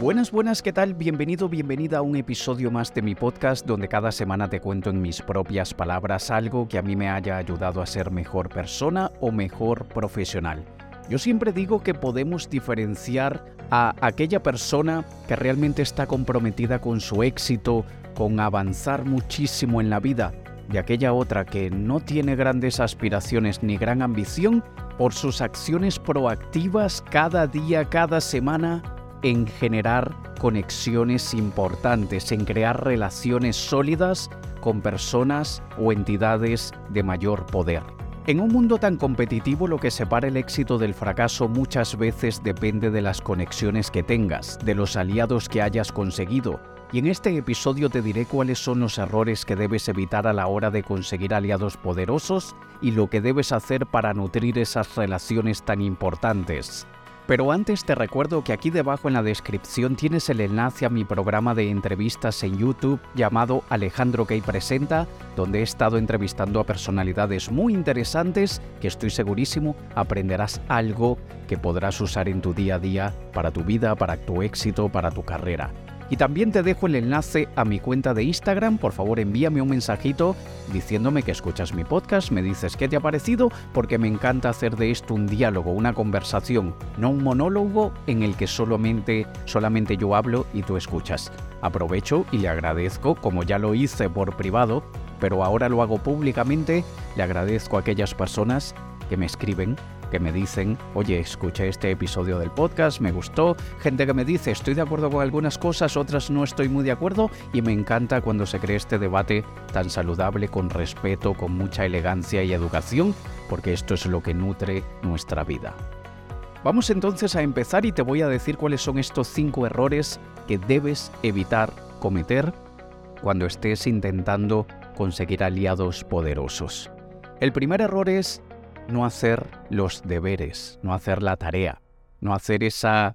Buenas, buenas, ¿qué tal? Bienvenido, bienvenida a un episodio más de mi podcast donde cada semana te cuento en mis propias palabras algo que a mí me haya ayudado a ser mejor persona o mejor profesional. Yo siempre digo que podemos diferenciar a aquella persona que realmente está comprometida con su éxito, con avanzar muchísimo en la vida, de aquella otra que no tiene grandes aspiraciones ni gran ambición por sus acciones proactivas cada día, cada semana en generar conexiones importantes, en crear relaciones sólidas con personas o entidades de mayor poder. En un mundo tan competitivo lo que separa el éxito del fracaso muchas veces depende de las conexiones que tengas, de los aliados que hayas conseguido, y en este episodio te diré cuáles son los errores que debes evitar a la hora de conseguir aliados poderosos y lo que debes hacer para nutrir esas relaciones tan importantes. Pero antes te recuerdo que aquí debajo en la descripción tienes el enlace a mi programa de entrevistas en YouTube llamado Alejandro Key Presenta, donde he estado entrevistando a personalidades muy interesantes que estoy segurísimo aprenderás algo que podrás usar en tu día a día para tu vida, para tu éxito, para tu carrera. Y también te dejo el enlace a mi cuenta de Instagram. Por favor, envíame un mensajito diciéndome que escuchas mi podcast, me dices qué te ha parecido, porque me encanta hacer de esto un diálogo, una conversación, no un monólogo en el que solamente, solamente yo hablo y tú escuchas. Aprovecho y le agradezco, como ya lo hice por privado, pero ahora lo hago públicamente, le agradezco a aquellas personas que me escriben que me dicen, oye, escuché este episodio del podcast, me gustó, gente que me dice, estoy de acuerdo con algunas cosas, otras no estoy muy de acuerdo, y me encanta cuando se cree este debate tan saludable, con respeto, con mucha elegancia y educación, porque esto es lo que nutre nuestra vida. Vamos entonces a empezar y te voy a decir cuáles son estos cinco errores que debes evitar cometer cuando estés intentando conseguir aliados poderosos. El primer error es no hacer los deberes, no hacer la tarea, no hacer esa...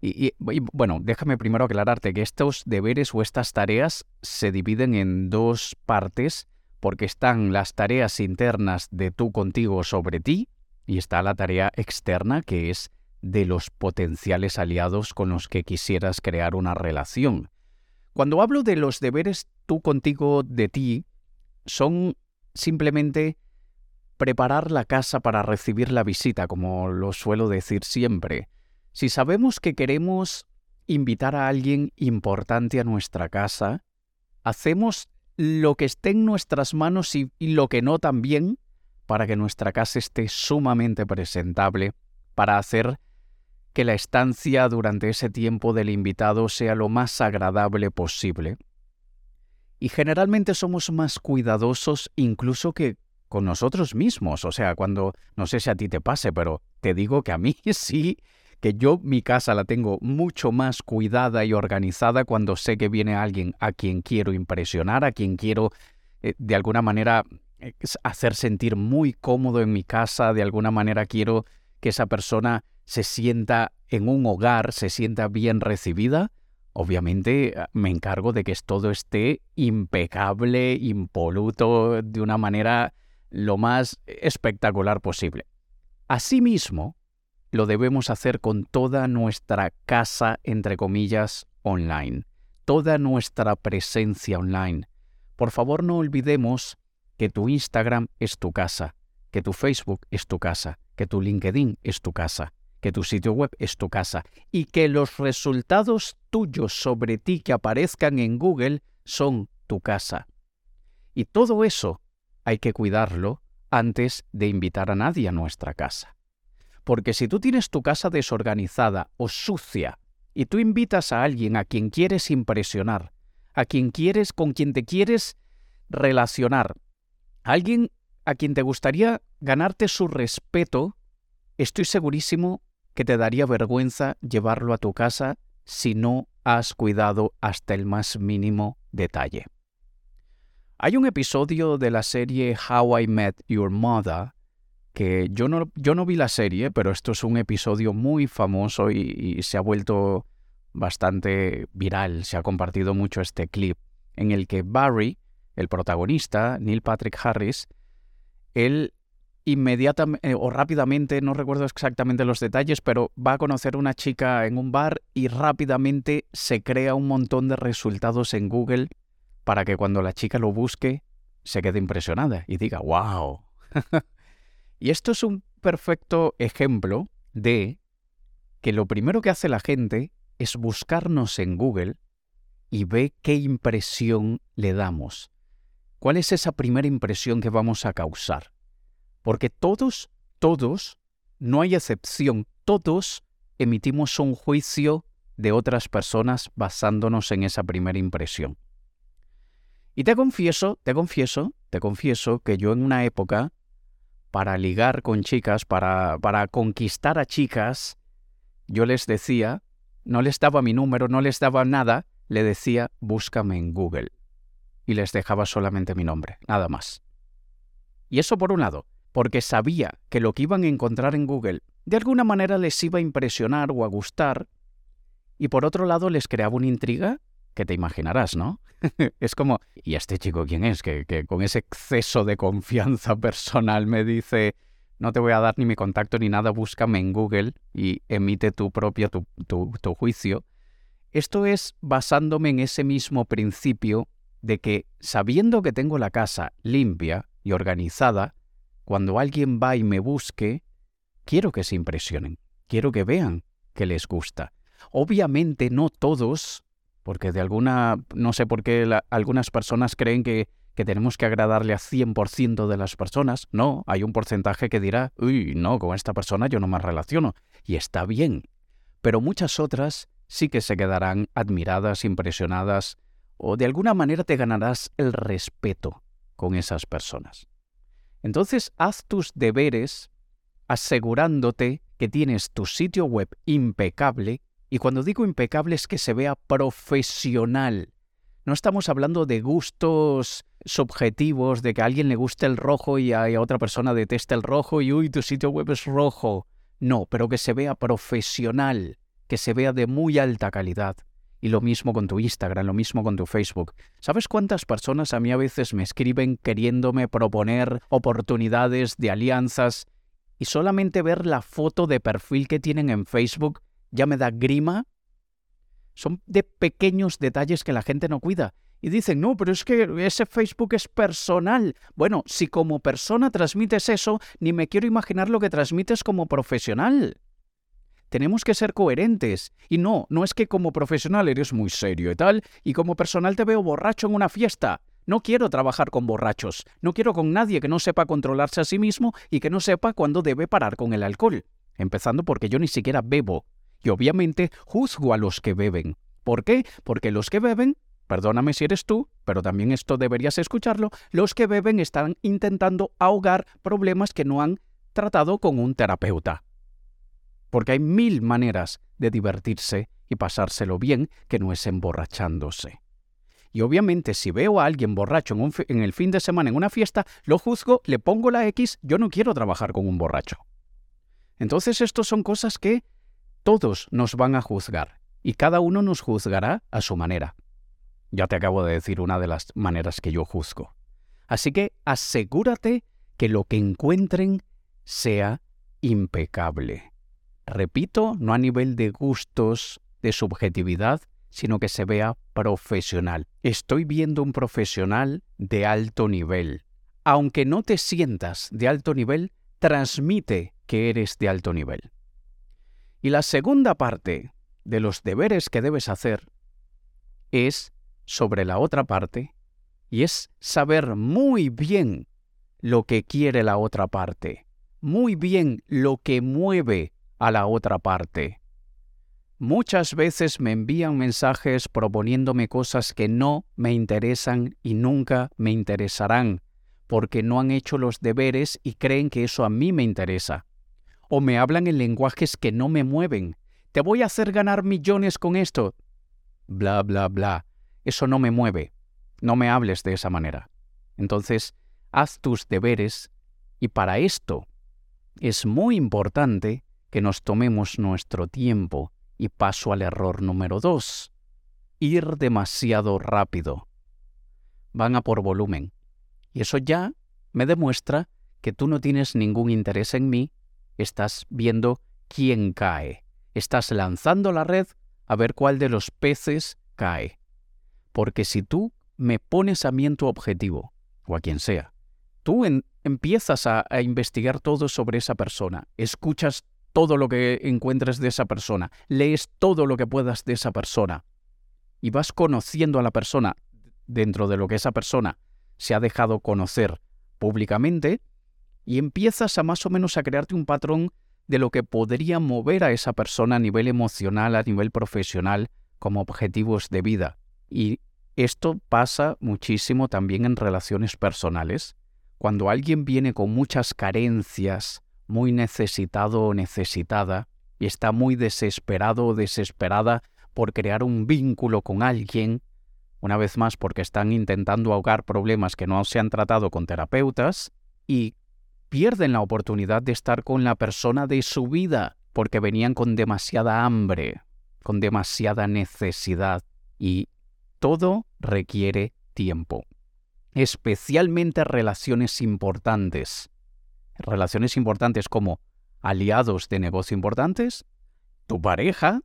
Y, bueno, déjame primero aclararte que estos deberes o estas tareas se dividen en dos partes porque están las tareas internas de tú contigo sobre ti y está la tarea externa que es de los potenciales aliados con los que quisieras crear una relación. Cuando hablo de los deberes tú contigo de ti, son simplemente preparar la casa para recibir la visita, como lo suelo decir siempre. Si sabemos que queremos invitar a alguien importante a nuestra casa, hacemos lo que esté en nuestras manos y, lo que no también para que nuestra casa esté sumamente presentable, para hacer que la estancia durante ese tiempo del invitado sea lo más agradable posible. Y generalmente somos más cuidadosos incluso que con nosotros mismos. O sea, cuando, no sé si a ti te pase, pero te digo que a mí sí, que yo mi casa la tengo mucho más cuidada y organizada cuando sé que viene alguien a quien quiero impresionar, a quien quiero eh, de alguna manera eh, hacer sentir muy cómodo en mi casa, de alguna manera quiero que esa persona se sienta en un hogar, se sienta bien recibida. Obviamente ah, me encargo de que todo esté impecable, impoluto, de una manera lo más espectacular posible. Asimismo, lo debemos hacer con toda nuestra casa, entre comillas, online, toda nuestra presencia online. Por favor, no olvidemos que tu Instagram es tu casa, que tu Facebook es tu casa, que tu LinkedIn es tu casa, que tu sitio web es tu casa y que los resultados tuyos sobre ti que aparezcan en Google son tu casa. Y todo eso hay que cuidarlo antes de invitar a nadie a nuestra casa. Porque si tú tienes tu casa desorganizada o sucia y tú invitas a alguien a quien quieres impresionar, a quien quieres, con quien te quieres relacionar, a alguien a quien te gustaría ganarte su respeto, estoy segurísimo que te daría vergüenza llevarlo a tu casa si no has cuidado hasta el más mínimo detalle. Hay un episodio de la serie How I Met Your Mother que yo no, yo no vi la serie, pero esto es un episodio muy famoso y, se ha vuelto bastante viral, se ha compartido mucho este clip, en el que Barry, el protagonista, Neil Patrick Harris, él inmediatamente eh, o rápidamente, no recuerdo exactamente los detalles, pero va a conocer una chica en un bar y rápidamente se crea un montón de resultados en Google para que cuando la chica lo busque se quede impresionada y diga, wow. y esto es un perfecto ejemplo de que lo primero que hace la gente es buscarnos en Google y ve qué impresión le damos. ¿Cuál es esa primera impresión que vamos a causar? Porque todos, todos, no hay excepción, todos emitimos un juicio de otras personas basándonos en esa primera impresión. Y te confieso, te confieso, te confieso que yo en una época, para ligar con chicas, para, para conquistar a chicas, yo les decía, no les daba mi número, no les daba nada, le decía, búscame en Google. Y les dejaba solamente mi nombre, nada más. Y eso por un lado, porque sabía que lo que iban a encontrar en Google de alguna manera les iba a impresionar o a gustar, y por otro lado les creaba una intriga que te imaginarás, ¿no? es como, ¿y este chico quién es? Que, que con ese exceso de confianza personal me dice, no te voy a dar ni mi contacto ni nada, búscame en Google y emite tu propio, tu, tu, juicio. Esto es basándome en ese mismo principio de que sabiendo que tengo la casa limpia y organizada, cuando alguien va y me busque, quiero que se impresionen, quiero que vean que les gusta. Obviamente no todos, porque de alguna, no sé por qué algunas personas creen que que tenemos que agradarle a 100% de las personas. No, hay un porcentaje que dirá, uy, no, con esta persona yo no me relaciono. Y está bien. Pero muchas otras sí que se quedarán admiradas, impresionadas, o de alguna manera te ganarás el respeto con esas personas. Entonces haz tus deberes asegurándote que tienes tu sitio web impecable, y cuando digo impecable es que se vea profesional. No estamos hablando de gustos subjetivos de que a alguien le guste el rojo y a, otra persona deteste el rojo y uy, tu sitio web es rojo. No, pero que se vea profesional, que se vea de muy alta calidad. Y lo mismo con tu Instagram, lo mismo con tu Facebook. ¿Sabes cuántas personas a mí a veces me escriben queriéndome proponer oportunidades de alianzas y solamente ver la foto de perfil que tienen en Facebook ya me da grima? Son de pequeños detalles que la gente no cuida. Y dicen, no, pero es que ese Facebook es personal. Bueno, si como persona transmites eso, ni me quiero imaginar lo que transmites como profesional. Tenemos que ser coherentes. Y no, no es que como profesional eres muy serio y tal, y como personal te veo borracho en una fiesta. No quiero trabajar con borrachos. No quiero con nadie que no sepa controlarse a sí mismo y que no sepa cuándo debe parar con el alcohol. Empezando porque yo ni siquiera bebo. Y obviamente juzgo a los que beben. ¿Por qué? Porque los que beben Perdóname si eres tú, pero también esto deberías escucharlo, los que beben están intentando ahogar problemas que no han tratado con un terapeuta. Porque hay mil maneras de divertirse y pasárselo bien que no es emborrachándose. Y obviamente si veo a alguien borracho en, en, el fin de semana en una fiesta, lo juzgo, le pongo la X, yo no quiero trabajar con un borracho. Entonces estos son cosas que todos nos van a juzgar y cada uno nos juzgará a su manera. Ya te acabo de decir una de las maneras que yo juzgo. Así que asegúrate que lo que encuentren sea impecable. Repito, no a nivel de gustos, de subjetividad, sino que se vea profesional. Estoy viendo un profesional de alto nivel. Aunque no te sientas de alto nivel, transmite que eres de alto nivel. Y la segunda parte de los deberes que debes hacer es sobre la otra parte y es saber muy bien lo que quiere la otra parte, muy bien lo que mueve a la otra parte. Muchas veces me envían mensajes proponiéndome cosas que no me interesan y nunca me interesarán, porque no han hecho los deberes y creen que eso a mí me interesa. O me hablan en lenguajes que no me mueven. Te voy a hacer ganar millones con esto. Bla, bla, bla. Eso no me mueve. No me hables de esa manera. Entonces, haz tus deberes y para esto es muy importante que nos tomemos nuestro tiempo y paso al error número dos. Ir demasiado rápido. Van a por volumen. Y eso ya me demuestra que tú no tienes ningún interés en mí, estás viendo quién cae. Estás lanzando la red a ver cuál de los peces cae. Porque si tú me pones a mí en tu objetivo, o a quien sea, tú empiezas a, a investigar todo sobre esa persona, escuchas todo lo que encuentres de esa persona, lees todo lo que puedas de esa persona y vas conociendo a la persona dentro de lo que esa persona se ha dejado conocer públicamente y empiezas a más o menos a crearte un patrón de lo que podría mover a esa persona a nivel emocional, a nivel profesional, como objetivos de vida. Y esto pasa muchísimo también en relaciones personales. Cuando alguien viene con muchas carencias, muy necesitado o necesitada, y está muy desesperado o desesperada por crear un vínculo con alguien, una vez más porque están intentando ahogar problemas que no se han tratado con terapeutas, y pierden la oportunidad de estar con la persona de su vida porque venían con demasiada hambre, con demasiada necesidad y todo requiere tiempo. Especialmente relaciones importantes. Relaciones importantes como aliados de negocio importantes, tu pareja,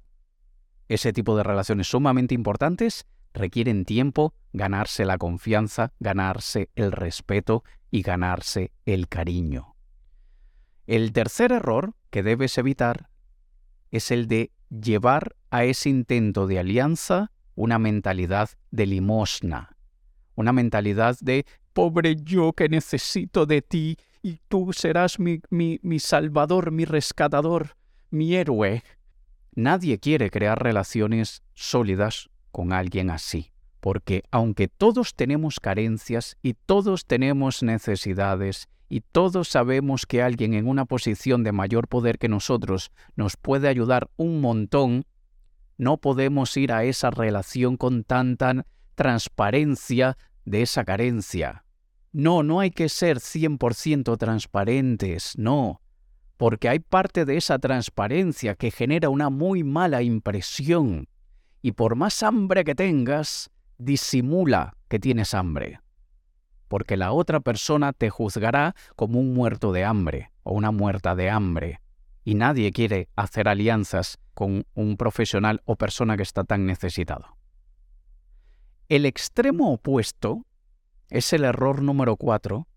ese tipo de relaciones sumamente importantes requieren tiempo, ganarse la confianza, ganarse el respeto y ganarse el cariño. El tercer error que debes evitar es el de llevar a ese intento de alianza una mentalidad de limosna, una mentalidad de pobre yo que necesito de ti y tú serás mi, mi, mi salvador, mi rescatador, mi héroe. Nadie quiere crear relaciones sólidas con alguien así porque aunque todos tenemos carencias y todos tenemos necesidades y todos sabemos que alguien en una posición de mayor poder que nosotros nos puede ayudar un montón, no podemos ir a esa relación con tanta transparencia de esa carencia. No, no hay que ser 100% transparentes, no, porque hay parte de esa transparencia que genera una muy mala impresión. Y por más hambre que tengas, disimula que tienes hambre, porque la otra persona te juzgará como un muerto de hambre o una muerta de hambre, y nadie quiere hacer alianzas con un profesional o persona que está tan necesitado. El extremo opuesto es el error número cuatro,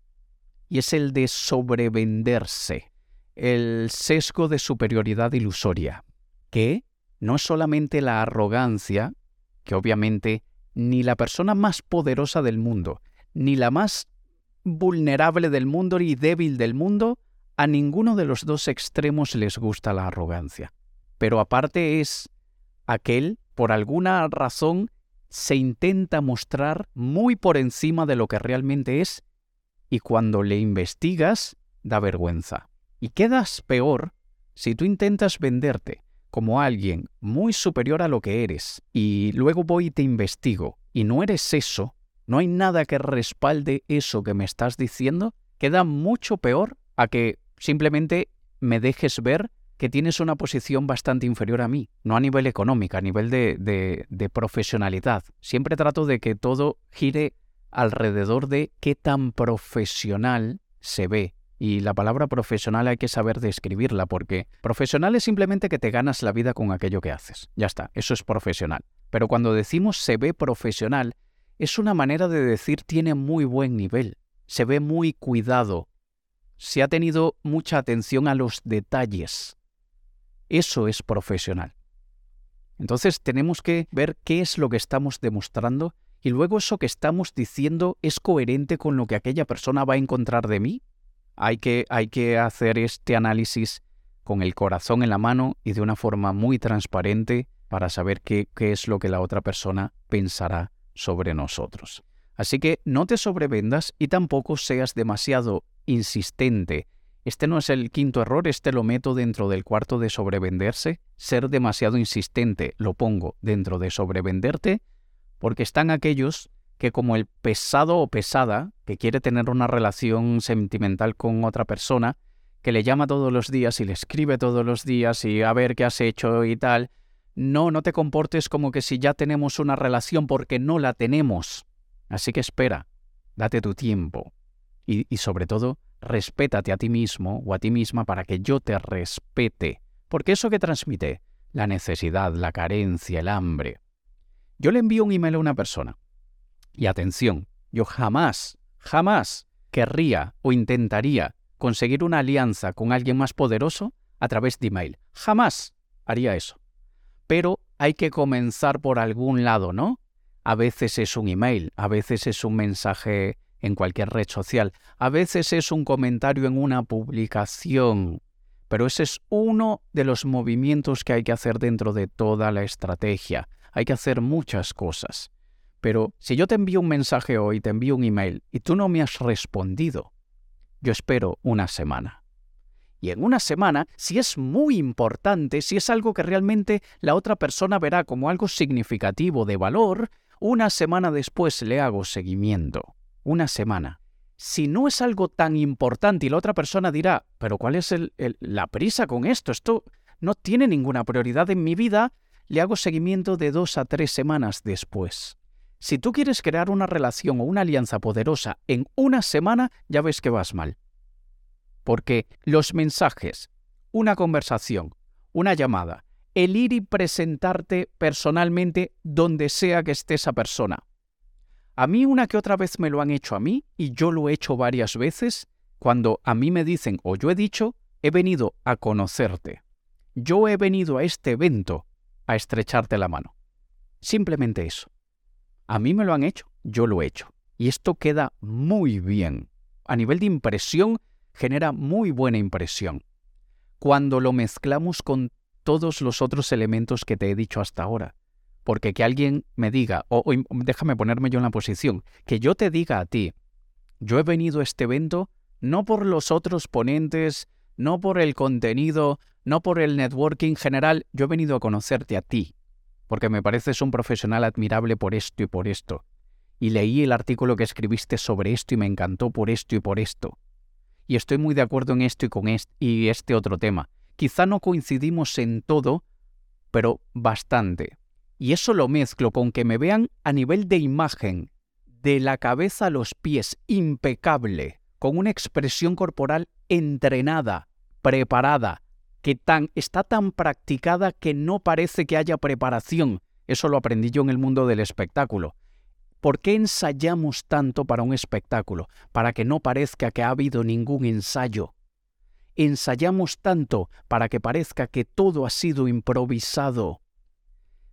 y es el de sobrevenderse, el sesgo de superioridad ilusoria, que no es solamente la arrogancia, que obviamente ni la persona más poderosa del mundo, ni la más vulnerable del mundo y débil del mundo, a ninguno de los dos extremos les gusta la arrogancia. Pero aparte es aquel, por alguna razón, se intenta mostrar muy por encima de lo que realmente es y cuando le investigas da vergüenza. Y quedas peor si tú intentas venderte como alguien muy superior a lo que eres y luego voy y te investigo y no eres eso, no hay nada que respalde eso que me estás diciendo, queda mucho peor a que simplemente me dejes ver que tienes una posición bastante inferior a mí, no a nivel económico, a nivel de, profesionalidad. Siempre trato de que todo gire alrededor de qué tan profesional se ve y la palabra profesional hay que saber describirla porque profesional es simplemente que te ganas la vida con aquello que haces. Ya está, eso es profesional. Pero cuando decimos se ve profesional, es una manera de decir tiene muy buen nivel, se ve muy cuidado, se ha tenido mucha atención a los detalles. Eso es profesional. Entonces tenemos que ver qué es lo que estamos demostrando y luego eso que estamos diciendo es coherente con lo que aquella persona va a encontrar de mí hay que, hay que hacer este análisis con el corazón en la mano y de una forma muy transparente para saber qué, qué es lo que la otra persona pensará sobre nosotros. Así que no te sobrevendas y tampoco seas demasiado insistente. Este no es el quinto error, este lo meto dentro del cuarto de sobrevenderse. Ser demasiado insistente lo pongo dentro de sobrevenderte, porque están aquellos que como el pesado o pesada que quiere tener una relación sentimental con otra persona, que le llama todos los días y le escribe todos los días y a ver qué has hecho y tal, no, no te comportes como que si ya tenemos una relación porque no la tenemos. Así que espera, date tu tiempo y, y sobre todo respétate a ti mismo o a ti misma para que yo te respete. Porque eso que transmite, la necesidad, la carencia, el hambre. Yo le envío un email a una persona. Y atención, yo jamás, jamás querría o intentaría conseguir una alianza con alguien más poderoso a través de email. Jamás haría eso. Pero hay que comenzar por algún lado, ¿no? A veces es un email, a veces es un mensaje en cualquier red social, a veces es un comentario en una publicación, pero ese es uno de los movimientos que hay que hacer dentro de toda la estrategia. Hay que hacer muchas cosas. Pero si yo te envío un mensaje hoy, te envío un email y tú no me has respondido, yo espero una semana. Y en una semana, si es muy importante, si es algo que realmente la otra persona verá como algo significativo de valor, una semana después le hago seguimiento. Una semana. Si no es algo tan importante y la otra persona dirá, pero ¿cuál es la prisa con esto? Esto no tiene ninguna prioridad en mi vida, le hago seguimiento de dos a tres semanas después. Si tú quieres crear una relación o una alianza poderosa en una semana, ya ves que vas mal porque los mensajes, una conversación, una llamada, el ir y presentarte personalmente donde sea que esté esa persona. A mí una que otra vez me lo han hecho a mí y yo lo he hecho varias veces cuando a mí me dicen o yo he dicho, he venido a conocerte. Yo he venido a este evento a estrecharte la mano. Simplemente eso. A mí me lo han hecho, yo lo he hecho. Y esto queda muy bien. A nivel de impresión, genera muy buena impresión cuando lo mezclamos con todos los otros elementos que te he dicho hasta ahora. Porque que alguien me diga, o, déjame ponerme yo en la posición, que yo te diga a ti, yo he venido a este evento no por los otros ponentes, no por el contenido, no por el networking general, yo he venido a conocerte a ti, porque me pareces un profesional admirable por esto y por esto. Y leí el artículo que escribiste sobre esto y me encantó por esto y por esto y estoy muy de acuerdo en esto y con este, y este otro tema. Quizá no coincidimos en todo, pero bastante. Y eso lo mezclo con que me vean a nivel de imagen, de la cabeza a los pies, impecable, con una expresión corporal entrenada, preparada, que tan, está tan practicada que no parece que haya preparación. Eso lo aprendí yo en el mundo del espectáculo. ¿Por qué ensayamos tanto para un espectáculo? Para que no parezca que ha habido ningún ensayo. Ensayamos tanto para que parezca que todo ha sido improvisado.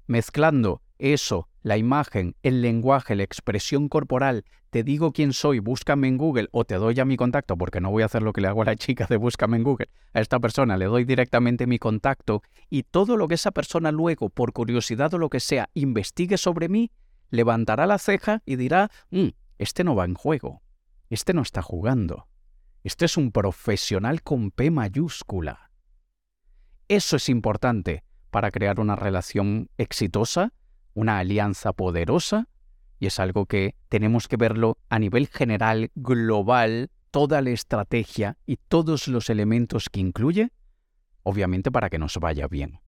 Mezclando eso, la imagen, el lenguaje, la expresión corporal, te digo quién soy, búscame en Google o te doy ya mi contacto, porque no voy a hacer lo que le hago a la chica de búscame en Google. A esta persona le doy directamente mi contacto y todo lo que esa persona luego, por curiosidad o lo que sea, investigue sobre mí, levantará la ceja y dirá, mm, este no va en juego, este no está jugando, este es un profesional con P mayúscula. Eso es importante para crear una relación exitosa, una alianza poderosa, y es algo que tenemos que verlo a nivel general, global, toda la estrategia y todos los elementos que incluye, obviamente para que nos vaya bien.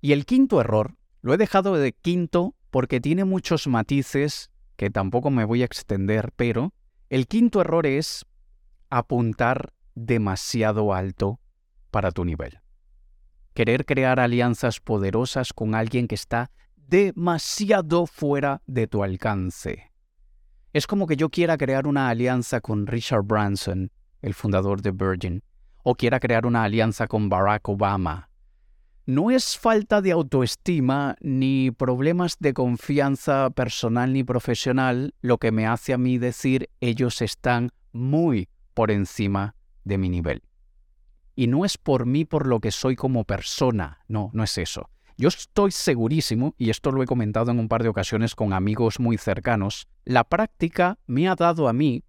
Y el quinto error, lo he dejado de quinto porque tiene muchos matices que tampoco me voy a extender, pero el quinto error es apuntar demasiado alto para tu nivel. Querer crear alianzas poderosas con alguien que está demasiado fuera de tu alcance. Es como que yo quiera crear una alianza con Richard Branson, el fundador de Virgin, o quiera crear una alianza con Barack Obama, no es falta de autoestima ni problemas de confianza personal ni profesional lo que me hace a mí decir ellos están muy por encima de mi nivel. Y no es por mí por lo que soy como persona, no, no es eso. Yo estoy segurísimo, y esto lo he comentado en un par de ocasiones con amigos muy cercanos, la práctica me ha dado a mí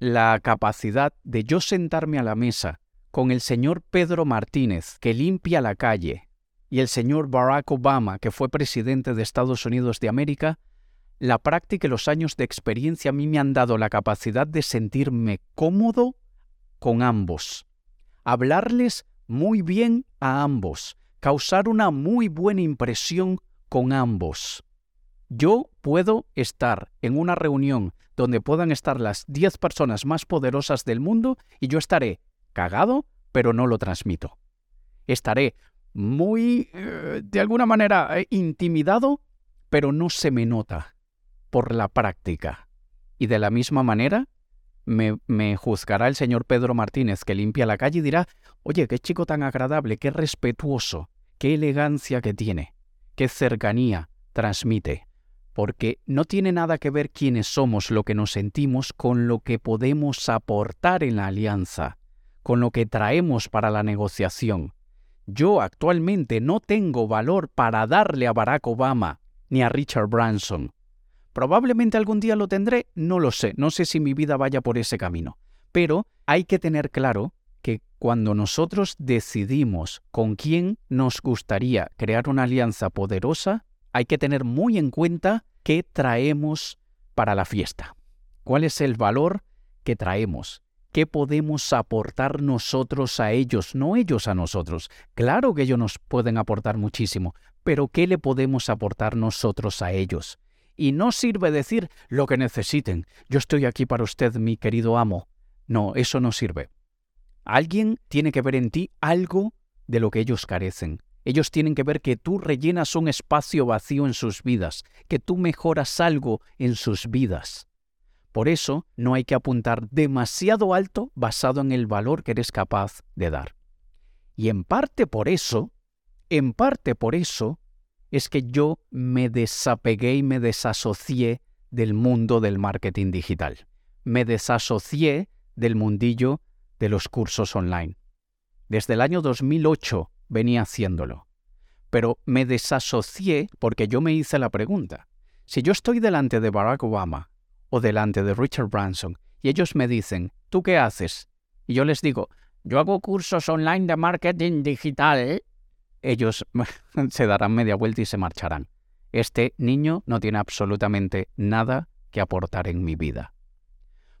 la capacidad de yo sentarme a la mesa con el señor Pedro Martínez, que limpia la calle, y el señor Barack Obama, que fue presidente de Estados Unidos de América, la práctica y los años de experiencia a mí me han dado la capacidad de sentirme cómodo con ambos, hablarles muy bien a ambos, causar una muy buena impresión con ambos. Yo puedo estar en una reunión donde puedan estar las 10 personas más poderosas del mundo y yo estaré cagado, pero no lo transmito. Estaré muy, eh, de alguna manera, eh, intimidado, pero no se me nota por la práctica. Y de la misma manera, me, juzgará el señor Pedro Martínez que limpia la calle y dirá, oye, qué chico tan agradable, qué respetuoso, qué elegancia que tiene, qué cercanía transmite porque no tiene nada que ver quiénes somos, lo que nos sentimos, con lo que podemos aportar en la alianza, con lo que traemos para la negociación. Yo actualmente no tengo valor para darle a Barack Obama ni a Richard Branson. Probablemente algún día lo tendré, no lo sé, no sé si mi vida vaya por ese camino. Pero hay que tener claro que cuando nosotros decidimos con quién nos gustaría crear una alianza poderosa, hay que tener muy en cuenta qué traemos para la fiesta. ¿Cuál es el valor que traemos? ¿Qué podemos aportar nosotros a ellos, no ellos a nosotros? Claro que ellos nos pueden aportar muchísimo, pero ¿qué le podemos aportar nosotros a ellos? Y no sirve decir lo que necesiten. Yo estoy aquí para usted, mi querido amo. No, eso no sirve. Alguien tiene que ver en ti algo de lo que ellos carecen. Ellos tienen que ver que tú rellenas un espacio vacío en sus vidas, que tú mejoras algo en sus vidas. Por eso no hay que apuntar demasiado alto basado en el valor que eres capaz de dar. Y en parte por eso, en parte por eso, es que yo me desapegué y me desasocié del mundo del marketing digital. Me desasocié del mundillo de los cursos online. Desde el año 2008 venía haciéndolo. Pero me desasocié porque yo me hice la pregunta. Si yo estoy delante de Barack Obama o delante de Richard Branson y ellos me dicen, ¿tú qué haces? Y yo les digo, yo hago cursos online de marketing digital. Ellos se darán media vuelta y se marcharán. Este niño no tiene absolutamente nada que aportar en mi vida.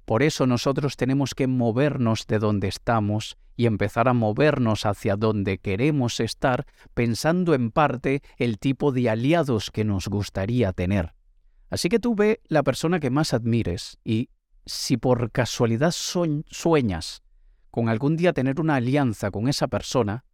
Por eso nosotros tenemos que movernos de donde estamos y empezar a movernos hacia donde queremos estar, pensando en parte el tipo de aliados que nos gustaría tener. Así que tú ve la persona que más admires y si por casualidad sueñas con algún día tener una alianza con esa persona,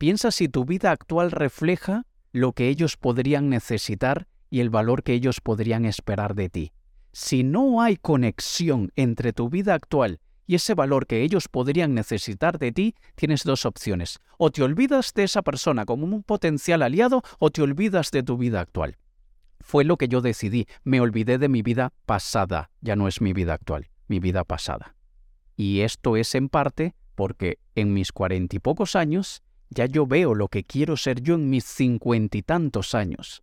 piensa si tu vida actual refleja lo que ellos podrían necesitar y el valor que ellos podrían esperar de ti. Si no hay conexión entre tu vida actual y ese valor que ellos podrían necesitar de ti, tienes dos opciones. O te olvidas de esa persona como un potencial aliado o te olvidas de tu vida actual. Fue lo que yo decidí. Me olvidé de mi vida pasada. Ya no es mi vida actual, mi vida pasada. Y esto es en parte porque en mis cuarenta y pocos años ya yo veo lo que quiero ser yo en mis cincuenta y tantos años.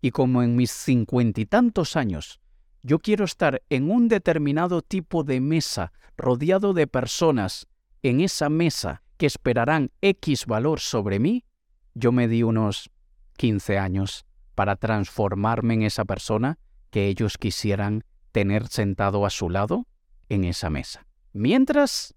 Y como en mis cincuenta y tantos años yo quiero estar en un determinado tipo de mesa, rodeado de personas en esa mesa que esperarán X valor sobre mí, yo me di unos 15 años para transformarme en esa persona que ellos quisieran tener sentado a su lado en esa mesa. Mientras,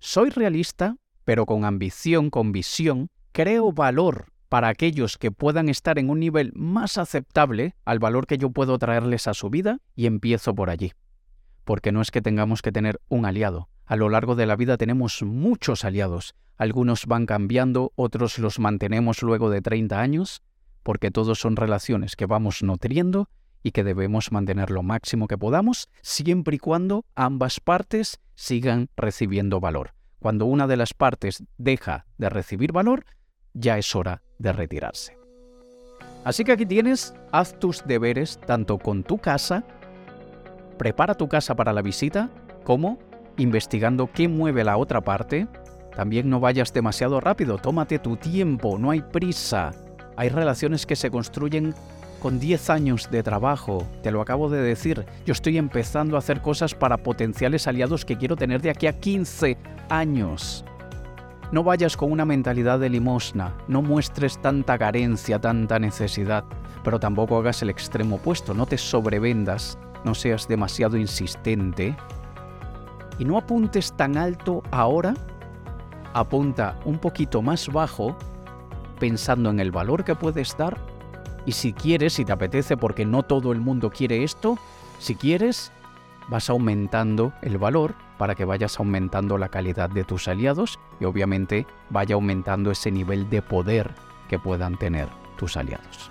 soy realista, pero con ambición, con visión, creo valor para aquellos que puedan estar en un nivel más aceptable al valor que yo puedo traerles a su vida y empiezo por allí. Porque no es que tengamos que tener un aliado. A lo largo de la vida tenemos muchos aliados. Algunos van cambiando, otros los mantenemos luego de 30 años, porque todos son relaciones que vamos nutriendo y que debemos mantener lo máximo que podamos, siempre y cuando ambas partes sigan recibiendo valor. Cuando una de las partes deja de recibir valor, ya es hora de retirarse. Así que aquí tienes, haz tus deberes tanto con tu casa, prepara tu casa para la visita, como investigando qué mueve la otra parte. También no vayas demasiado rápido, tómate tu tiempo, no hay prisa. Hay relaciones que se construyen con 10 años de trabajo, te lo acabo de decir, yo estoy empezando a hacer cosas para potenciales aliados que quiero tener de aquí a 15 años. No vayas con una mentalidad de limosna, no muestres tanta carencia, tanta necesidad, pero tampoco hagas el extremo opuesto, no te sobrevendas, no seas demasiado insistente y no apuntes tan alto ahora, apunta un poquito más bajo pensando en el valor que puedes dar Y si quieres, si te apetece, porque no todo el mundo quiere esto, si quieres, vas aumentando el valor para que vayas aumentando la calidad de tus aliados y obviamente vaya aumentando ese nivel de poder que puedan tener tus aliados.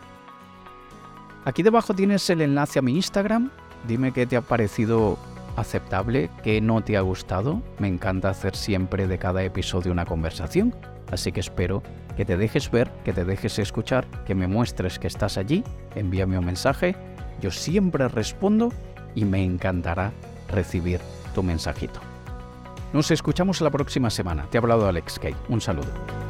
Aquí debajo tienes el enlace a mi Instagram. Dime qué te ha parecido aceptable, qué no te ha gustado. Me encanta hacer siempre de cada episodio una conversación, así que espero que te dejes ver, que te dejes escuchar, que me muestres que estás allí, envíame un mensaje. Yo siempre respondo y me encantará recibir tu mensajito. Nos escuchamos la próxima semana. Te ha hablado Alex Kay. Un saludo.